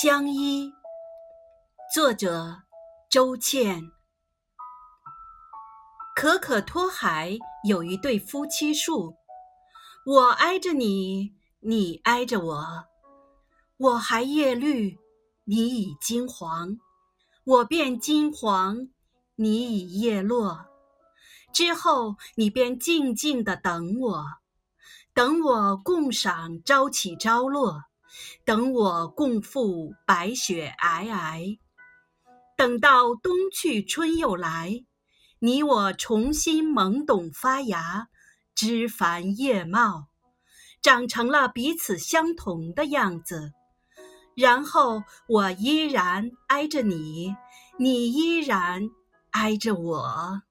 相依，作者周倩。可可托海有一对夫妻树，我挨着你，你挨着我，我还叶绿，你已金黄，我变金黄，你已叶落。之后，你便静静的等我，等我共赏朝起朝落。等我共赴白雪皑皑，等到冬去春又来，你我重新懵懂发芽，枝繁叶茂，长成了彼此相同的样子。然后我依然挨着你，你依然挨着我。